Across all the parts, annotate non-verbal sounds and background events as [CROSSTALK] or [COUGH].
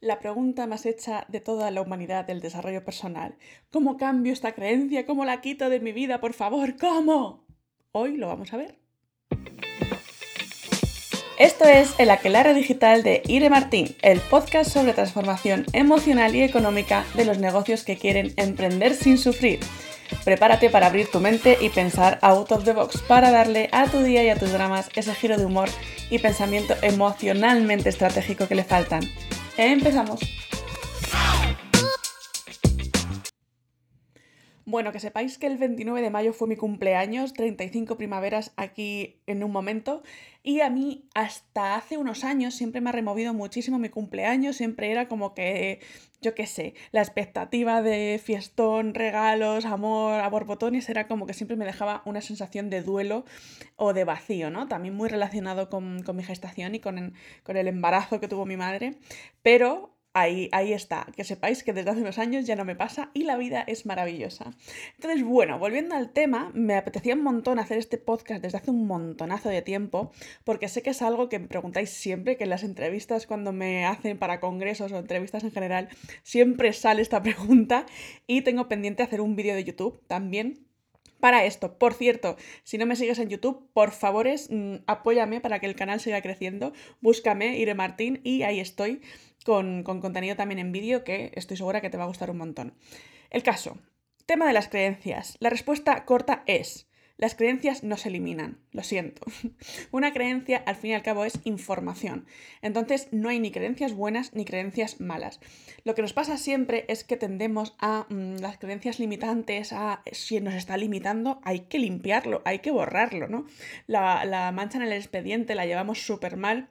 la pregunta más hecha de toda la humanidad del desarrollo personal. ¿Cómo cambio esta creencia? ¿Cómo la quito de mi vida, por favor? ¿Cómo? Hoy lo vamos a ver. Esto es El Aquelarre Digital de Ire Martín, el podcast sobre transformación emocional y económica de los negocios que quieren emprender sin sufrir. Prepárate para abrir tu mente y pensar out of the box para darle a tu día y a tus dramas ese giro de humor y pensamiento emocionalmente estratégico que le faltan. Empezamos. Bueno, que sepáis que el 29 de mayo fue mi cumpleaños, 35 primaveras aquí en un momento, y a mí hasta hace unos años siempre me ha removido muchísimo mi cumpleaños, siempre era como que, yo qué sé, la expectativa de fiestón, regalos, amor, a borbotones, era como que siempre me dejaba una sensación de duelo o de vacío, ¿no? También muy relacionado con, mi gestación y con, con el embarazo que tuvo mi madre, pero Ahí, ahí, está, que sepáis que desde hace unos años ya no me pasa y la vida es maravillosa. Entonces, bueno, volviendo al tema, me apetecía un montón hacer este podcast desde hace un montonazo de tiempo, porque sé que es algo que me preguntáis siempre, que en las entrevistas cuando me hacen para congresos o entrevistas en general, siempre sale esta [LAUGHS] pregunta y tengo pendiente hacer un vídeo de YouTube también para esto. Por cierto, si no me sigues en YouTube, por favores, mm, apóyame para que el canal siga creciendo. Búscame, Ire Martín, y ahí estoy con, con contenido también en vídeo que estoy segura que te va a gustar un montón. El caso. Tema de las creencias. La respuesta corta es las creencias no se eliminan, lo siento. [LAUGHS] Una creencia al fin y al cabo es información. Entonces no hay ni creencias buenas ni creencias malas. Lo que nos pasa siempre es que tendemos a mm, las creencias limitantes, a si nos está limitando, hay que limpiarlo, hay que borrarlo, ¿no? La, la mancha en el expediente la llevamos súper mal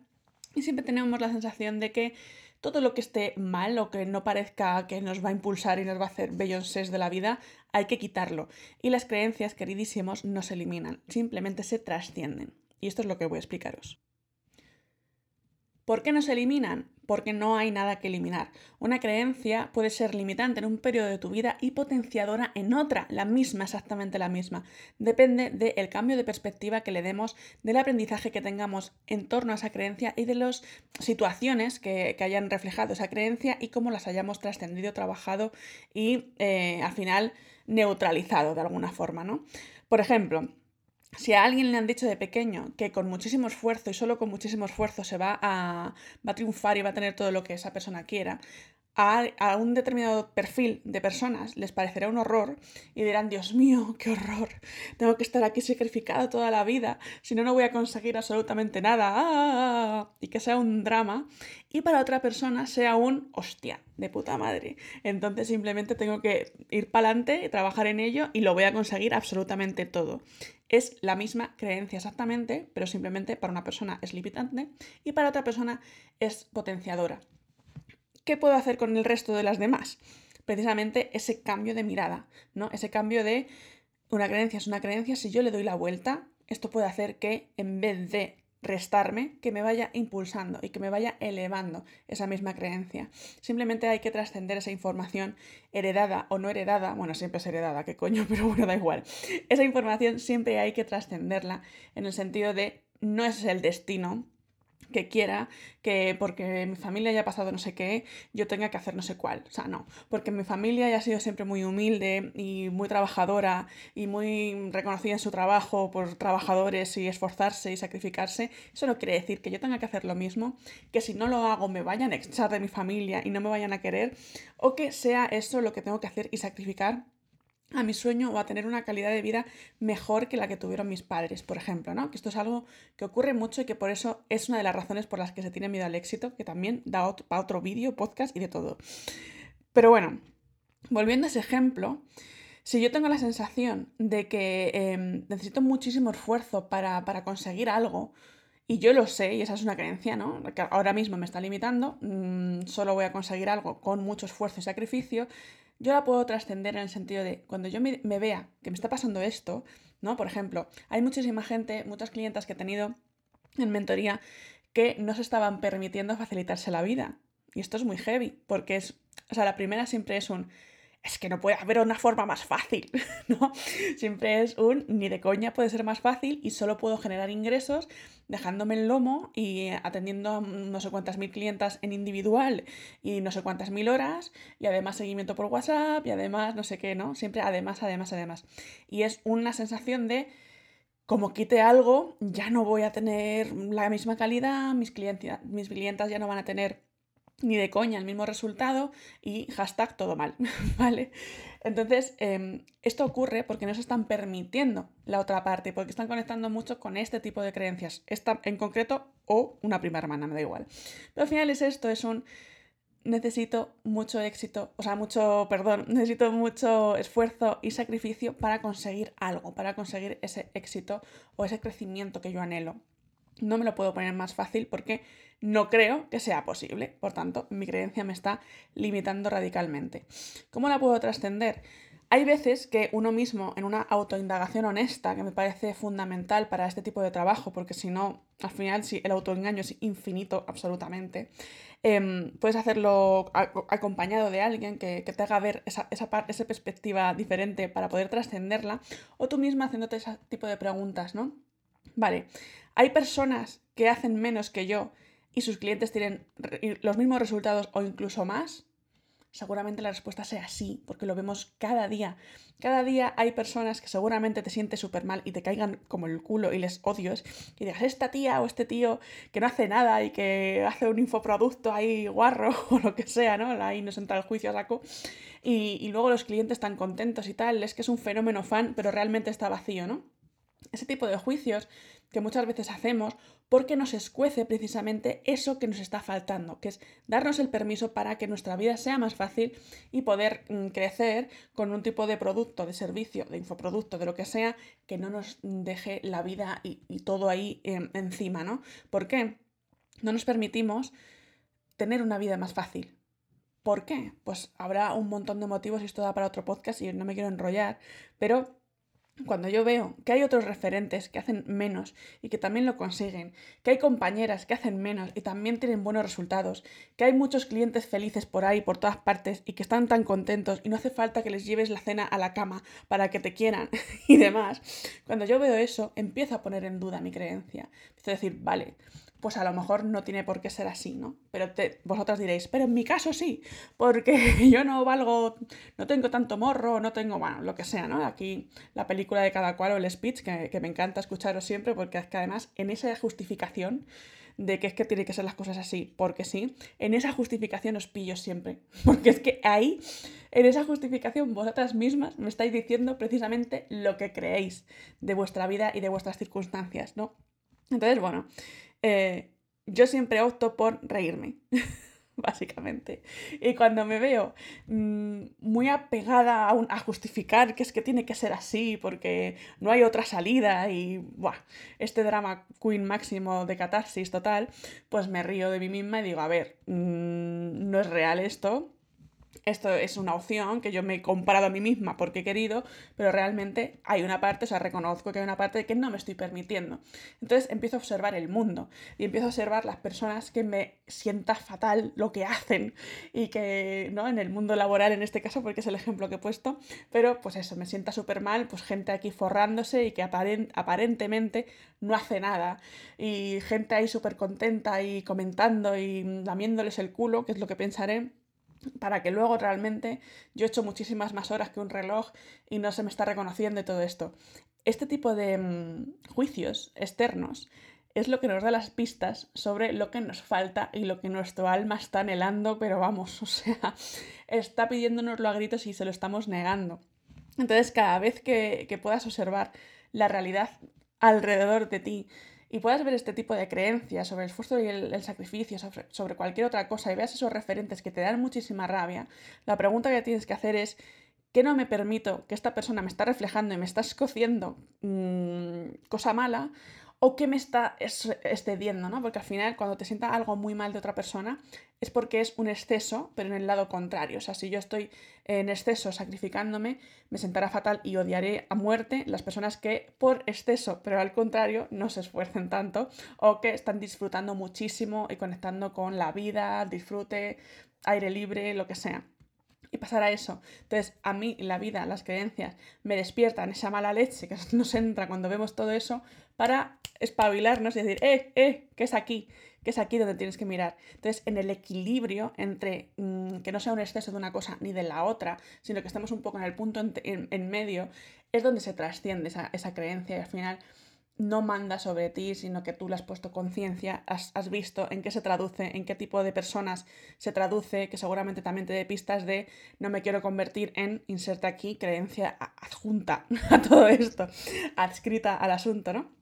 y siempre tenemos la sensación de que todo lo que esté mal o que no parezca que nos va a impulsar y nos va a hacer Beyoncé de la vida, hay que quitarlo. Y las creencias, queridísimos, no se eliminan, simplemente se trascienden. Y esto es lo que voy a explicaros. ¿Por qué no se eliminan? Porque no hay nada que eliminar. Una creencia puede ser limitante en un periodo de tu vida y potenciadora en otra, la misma, exactamente la misma. Depende del cambio de perspectiva que le demos, del aprendizaje que tengamos en torno a esa creencia y de las situaciones que, hayan reflejado esa creencia y cómo las hayamos trascendido, trabajado y eh, al final neutralizado de alguna forma, ¿no? Por ejemplo, si a alguien le han dicho de pequeño que con muchísimo esfuerzo y solo con muchísimo esfuerzo se va a, va a triunfar y va a tener todo lo que esa persona quiera, a, un determinado perfil de personas les parecerá un horror y dirán, Dios mío, [LAUGHS] qué horror, tengo que estar aquí sacrificado toda la vida, si no, no voy a conseguir absolutamente nada, y que sea un drama, y para otra persona sea un hostia, de puta madre. Entonces simplemente tengo que ir para adelante, trabajar en ello y lo voy a conseguir absolutamente todo. Es la misma creencia exactamente, pero simplemente para una persona es limitante y para otra persona es potenciadora. ¿Qué puedo hacer con el resto de las demás? Precisamente ese cambio de mirada, ¿no? Ese cambio de una creencia es una creencia, si yo le doy la vuelta, esto puede hacer que en vez de restarme, que me vaya impulsando y que me vaya elevando esa misma creencia. Simplemente hay que trascender esa información heredada o no heredada, bueno, siempre es heredada, qué coño, [LAUGHS] pero bueno, da igual. Esa información siempre hay que trascenderla en el sentido de no es el destino, que quiera que porque mi familia haya pasado no sé qué, yo tenga que hacer no sé cuál. O sea, no, porque mi familia haya sido siempre muy humilde y muy trabajadora y muy reconocida en su trabajo por trabajadores y esforzarse y sacrificarse, eso no quiere decir que yo tenga que hacer lo mismo, que si no lo hago me vayan a echar de mi familia y no me vayan a querer, o que sea eso lo que tengo que hacer y sacrificar a mi sueño o a tener una calidad de vida mejor que la que tuvieron mis padres, por ejemplo, ¿no? Que esto es algo que ocurre mucho y que por eso es una de las razones por las que se tiene miedo al éxito, que también da para otro vídeo, podcast y de todo. Pero bueno, volviendo a ese ejemplo, si yo tengo la sensación de que em, necesito muchísimo esfuerzo para, conseguir algo, y yo lo sé, y esa es una creencia, ¿no? Que ahora mismo me está limitando, mm, solo voy a conseguir algo con mucho esfuerzo y sacrificio, yo la puedo trascender en el sentido de cuando yo me, vea que me está pasando esto, ¿no? Por ejemplo, hay muchísima gente, muchas clientas que he tenido en mentoría que no se estaban permitiendo facilitarse la vida. Y esto es muy heavy, porque es, o sea, la primera siempre es un, es que no puede haber una forma más fácil, [LAUGHS] ¿no? Siempre es un ni de coña puede ser más fácil y solo puedo generar ingresos dejándome el lomo y atendiendo a no sé cuántas mil clientas en individual y no sé cuántas mil horas y además seguimiento por WhatsApp y además no sé qué, ¿no? Siempre además, además, además. Y es una sensación de como quite algo, ya no voy a tener la misma calidad, mis, clientes, mis clientas ya no van a tener ni de coña el mismo resultado y hashtag todo mal, [LAUGHS] ¿vale? Entonces, em, esto ocurre porque no se están permitiendo la otra parte, porque están conectando mucho con este tipo de creencias, esta en concreto o una prima hermana, me da igual. Pero al final es esto, es un necesito mucho éxito, o sea, mucho, perdón, [LAUGHS] necesito mucho esfuerzo y sacrificio para conseguir algo, para conseguir ese éxito o ese crecimiento que yo anhelo. No me lo puedo poner más fácil porque no creo que sea posible. Por tanto, mi creencia me está limitando radicalmente. ¿Cómo la puedo trascender? Hay veces que uno mismo, en una autoindagación honesta, que me parece fundamental para este tipo de trabajo, porque si no, al final, si el autoengaño es infinito, absolutamente, em, puedes hacerlo acompañado de alguien que, te haga ver esa, esa, esa perspectiva diferente para poder trascenderla, o tú misma haciéndote ese tipo de preguntas, ¿no? Vale, hay personas que hacen menos que yo y sus clientes tienen los mismos resultados o incluso más? Seguramente la respuesta sea sí, porque lo vemos cada día. Cada día hay personas que seguramente te sientes súper mal y te caigan como el culo y les odios. Y digas, esta tía o este tío que no hace nada y que hace un infoproducto ahí guarro [LAUGHS] o lo que sea, ¿no? Ahí nos entra el juicio a saco. Y, y luego los clientes están contentos y tal. Es que es un fenómeno fan, pero realmente está vacío, ¿no? Ese tipo de juicios que muchas veces hacemos porque nos escuece precisamente eso que nos está faltando, que es darnos el permiso para que nuestra vida sea más fácil y poder mm, crecer con un tipo de producto, de servicio, de infoproducto, de lo que sea, que no nos deje la vida y, todo ahí em, encima, ¿no? ¿Por qué? No nos permitimos tener una vida más fácil. ¿Por qué? Pues habrá un montón de motivos y esto da para otro podcast y no me quiero enrollar, pero cuando yo veo que hay otros referentes que hacen menos y que también lo consiguen, que hay compañeras que hacen menos y también tienen buenos resultados, que hay muchos clientes felices por ahí, por todas partes y que están tan contentos y no hace falta que les lleves la cena a la cama para que te quieran [LAUGHS] y demás, cuando yo veo eso empiezo a poner en duda mi creencia. Empiezo a decir, vale, pues a lo mejor no tiene por qué ser así, ¿no? Pero vosotras diréis, pero en mi caso sí, porque [LAUGHS] yo no valgo, no tengo tanto morro, no tengo, bueno, lo que sea, ¿no? Aquí la película de cada cual o el speech, que, que me encanta escucharos siempre, porque es que además en esa justificación de que es que tiene que ser las cosas así, porque sí, en esa justificación os pillo siempre. [LAUGHS] Porque es que ahí, en esa justificación, vosotras mismas me estáis diciendo precisamente lo que creéis de vuestra vida y de vuestras circunstancias, ¿no? Entonces, bueno, eh, yo siempre opto por reírme, [LAUGHS] básicamente. Y cuando me veo mm, muy apegada a, justificar que es que tiene que ser así porque no hay otra salida y este drama queen máximo de catarsis total, pues me río de mí misma y digo, a ver, mm, no es real esto, esto es una opción que yo me he comparado a mí misma porque he querido, pero realmente hay una parte, o sea, reconozco que hay una parte que no me estoy permitiendo. Entonces empiezo a observar el mundo y empiezo a observar las personas que me sienta fatal lo que hacen y que, ¿no? En el mundo laboral en este caso, porque es el ejemplo que he puesto, pero pues eso, me sienta súper mal, pues gente aquí forrándose y que aparentemente no hace nada y gente ahí súper contenta y comentando y lamiéndoles el culo, que es lo que pensaré para que luego realmente yo he hecho muchísimas más horas que un reloj y no se me está reconociendo todo esto. Este tipo de mm, juicios externos es lo que nos da las pistas sobre lo que nos falta y lo que nuestro alma está anhelando, pero vamos, [LAUGHS] o sea, está pidiéndonoslo a gritos y se lo estamos negando. Entonces, cada vez que, que puedas observar la realidad alrededor de ti, y puedas ver este tipo de creencias sobre el esfuerzo y el, sacrificio, sobre, cualquier otra cosa, y veas esos referentes que te dan muchísima rabia, la pregunta que tienes que hacer es, ¿qué no me permito que esta persona me está reflejando y me está escociendo mm, cosa mala? O qué me está excediendo, ¿no? Porque al final cuando te sienta algo muy mal de otra persona es porque es un exceso, pero en el lado contrario. O sea, si yo estoy en exceso sacrificándome, me sentará fatal y odiaré a muerte las personas que por exceso, pero al contrario, no se esfuercen tanto o que están disfrutando muchísimo y conectando con la vida, disfrute, aire libre, lo que sea. Y pasar a eso. Entonces, a mí la vida, las creencias, me despiertan esa mala leche que [LAUGHS] nos entra cuando vemos todo eso para espabilarnos y decir, eh, eh, ¿qué es aquí? ¿Qué es aquí donde tienes que mirar? Entonces, en el equilibrio entre mm, que no sea un exceso de una cosa ni de la otra, sino que estemos un poco en el punto en, medio, es donde se trasciende esa, esa creencia y al final no manda sobre ti, sino que tú le has puesto conciencia, has, visto en qué se traduce, en qué tipo de personas se traduce, que seguramente también te dé pistas de no me quiero convertir en, inserta aquí, creencia adjunta [LAUGHS] a todo esto, adscrita al asunto, ¿no?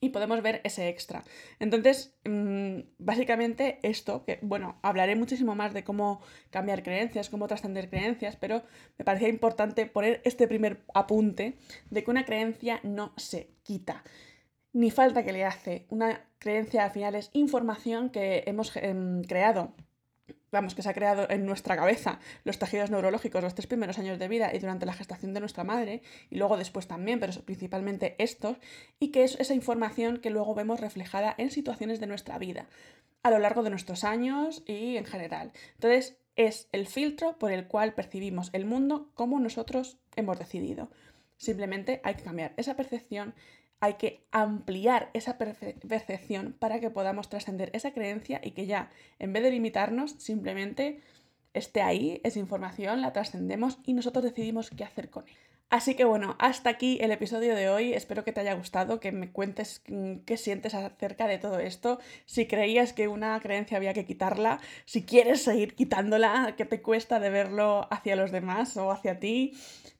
Y podemos ver ese extra. Entonces, mm, básicamente esto, que bueno, hablaré muchísimo más de cómo cambiar creencias, cómo trascender creencias, pero me parecía importante poner este primer apunte de que una creencia no se quita ni falta que le hace. Una creencia al final es información que hemos em, creado, vamos, que se ha creado en nuestra cabeza, los tejidos neurológicos, los tres primeros años de vida y durante la gestación de nuestra madre, y luego después también, pero principalmente estos, y que es esa información que luego vemos reflejada en situaciones de nuestra vida, a lo largo de nuestros años y en general. Entonces, es el filtro por el cual percibimos el mundo como nosotros hemos decidido. Simplemente hay que cambiar esa percepción hay que ampliar esa percepción para que podamos trascender esa creencia y que ya, en vez de limitarnos, simplemente esté ahí, esa información, la trascendemos y nosotros decidimos qué hacer con ella. Así que bueno, hasta aquí el episodio de hoy. Espero que te haya gustado, que me cuentes mm, qué sientes acerca de todo esto, si creías que una creencia había que quitarla, si quieres seguir quitándola, qué te cuesta de verlo hacia los demás o hacia ti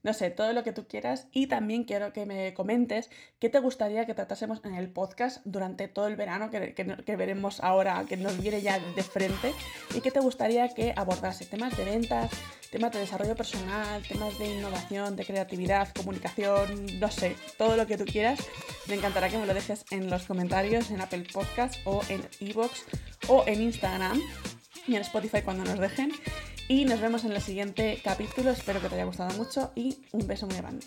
no sé, todo lo que tú quieras. Y también quiero que me comentes qué te gustaría que tratásemos en el podcast durante todo el verano que, veremos ahora, que nos viene ya de frente, y qué te gustaría que abordase temas de ventas, temas de desarrollo personal, temas de innovación, de comunicación, no sé, todo lo que tú quieras. Me encantará que me lo dejes en los comentarios en Apple Podcast o en Evox o en Instagram y en Spotify cuando nos dejen. Y nos vemos en el siguiente capítulo. Espero que te haya gustado mucho y un beso muy grande.